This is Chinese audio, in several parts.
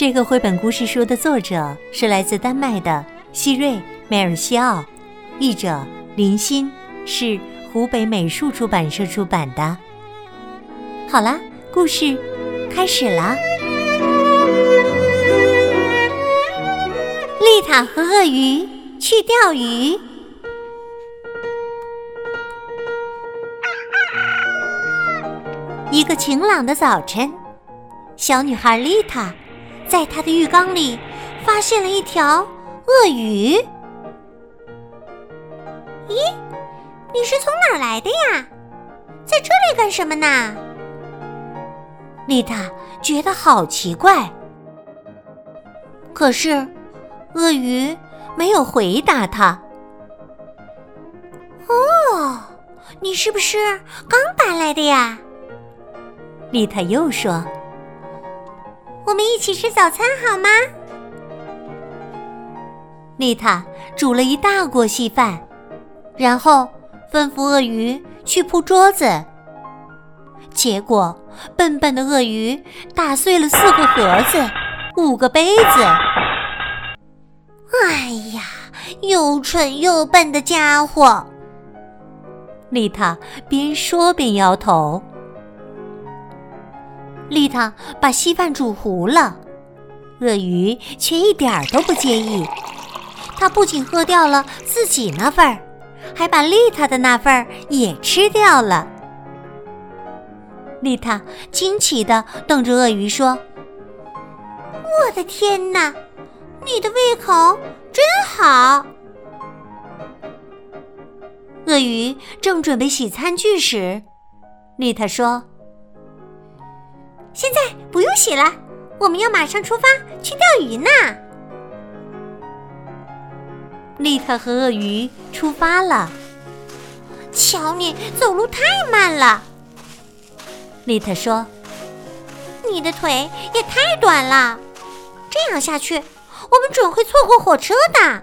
这个绘本故事书的作者是来自丹麦的希瑞·梅尔西奥，译者林欣，是湖北美术出版社出版的。好啦，故事开始啦！丽塔和鳄鱼去钓鱼。一个晴朗的早晨，小女孩丽塔。在他的浴缸里发现了一条鳄鱼。咦，你是从哪儿来的呀？在这里干什么呢？丽塔觉得好奇怪。可是，鳄鱼没有回答他。哦，你是不是刚搬来的呀？丽塔又说。我们一起吃早餐好吗？丽塔煮了一大锅稀饭，然后吩咐鳄鱼去铺桌子。结果，笨笨的鳄鱼打碎了四个盒子、五个杯子。哎呀，又蠢又笨的家伙！丽塔边说边摇头。丽塔把稀饭煮糊了，鳄鱼却一点儿都不介意。他不仅喝掉了自己那份儿，还把丽塔的那份儿也吃掉了。丽塔惊奇地瞪着鳄鱼说：“我的天哪，你的胃口真好！”鳄鱼正准备洗餐具时，丽塔说。现在不用洗了，我们要马上出发去钓鱼呢。丽塔和鳄鱼出发了。瞧你走路太慢了，丽塔说：“你的腿也太短了，这样下去，我们准会错过火车的。”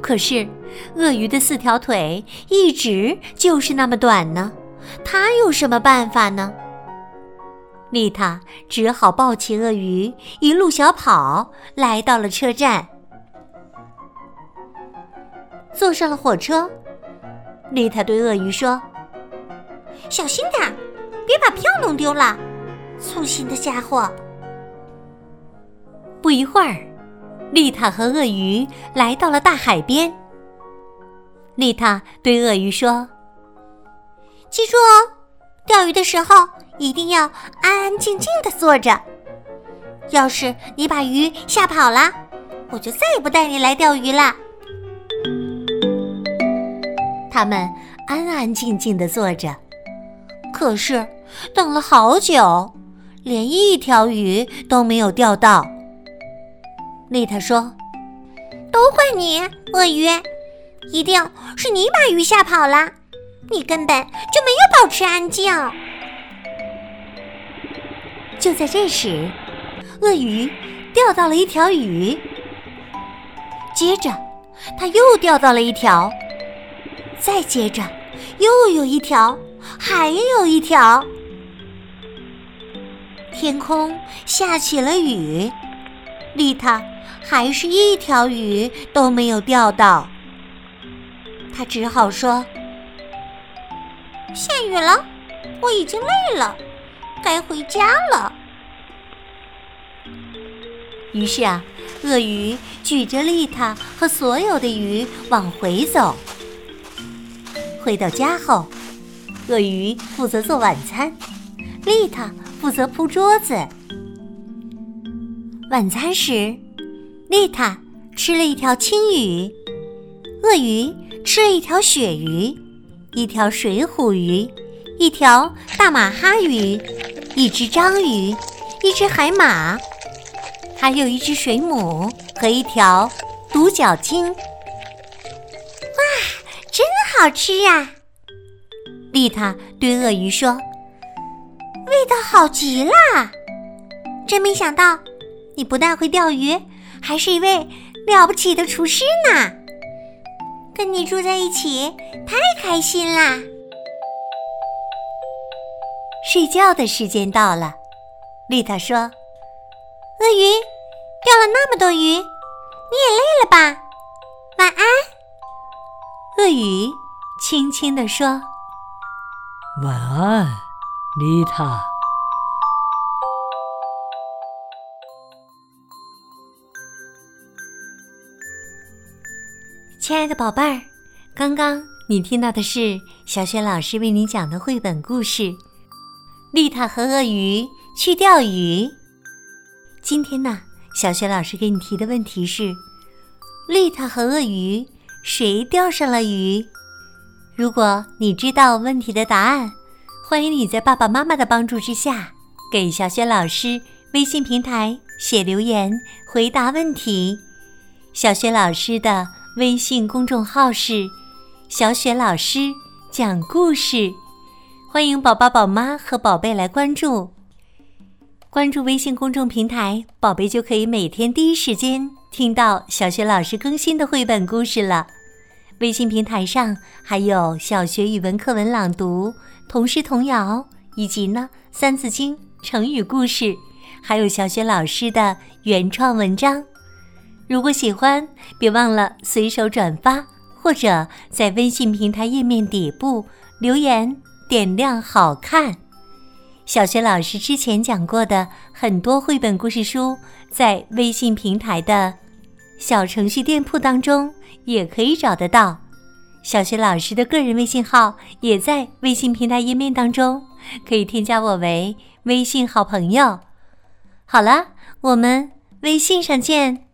可是，鳄鱼的四条腿一直就是那么短呢。他有什么办法呢？丽塔只好抱起鳄鱼，一路小跑来到了车站，坐上了火车。丽塔对鳄鱼说：“小心点，别把票弄丢了，粗心的家伙。”不一会儿，丽塔和鳄鱼来到了大海边。丽塔对鳄鱼说。记住哦，钓鱼的时候一定要安安静静的坐着。要是你把鱼吓跑了，我就再也不带你来钓鱼了。他们安安静静的坐着，可是等了好久，连一条鱼都没有钓到。丽塔说：“都怪你，鳄鱼，一定是你把鱼吓跑了。”你根本就没有保持安静。就在这时，鳄鱼钓到了一条鱼，接着他又钓到了一条，再接着又有一条，还有一条。天空下起了雨，丽塔还是一条鱼都没有钓到，他只好说。下雨了，我已经累了，该回家了。于是啊，鳄鱼举着丽塔和所有的鱼往回走。回到家后，鳄鱼负责做晚餐，丽塔负责铺桌子。晚餐时，丽塔吃了一条青鱼，鳄鱼吃了一条鳕鱼。一条水虎鱼，一条大马哈鱼，一只章鱼，一只海马，还有一只水母和一条独角鲸。哇，真好吃呀！丽塔对鳄鱼说：“味道好极了！真没想到，你不但会钓鱼，还是一位了不起的厨师呢。跟你住在一起，太开心啦！”睡觉的时间到了，丽塔说：“鳄鱼钓了那么多鱼，你也累了吧？晚安。”鳄鱼轻轻地说。晚安，丽塔。亲爱的宝贝儿，刚刚你听到的是小雪老师为你讲的绘本故事《丽塔和鳄鱼去钓鱼》。今天呢，小雪老师给你提的问题是：丽塔和鳄鱼谁钓上了鱼？如果你知道问题的答案，欢迎你在爸爸妈妈的帮助之下，给小雪老师微信平台写留言回答问题。小雪老师的微信公众号是“小雪老师讲故事”，欢迎宝宝、宝妈和宝贝来关注。关注微信公众平台，宝贝就可以每天第一时间听到小雪老师更新的绘本故事了。微信平台上还有小学语文课文朗读、童诗童谣，以及呢《三字经》成语故事，还有小学老师的原创文章。如果喜欢，别忘了随手转发，或者在微信平台页面底部留言点亮“好看”。小学老师之前讲过的很多绘本故事书，在微信平台的小程序店铺当中。也可以找得到，小学老师的个人微信号也在微信平台页面当中，可以添加我为微信好朋友。好了，我们微信上见。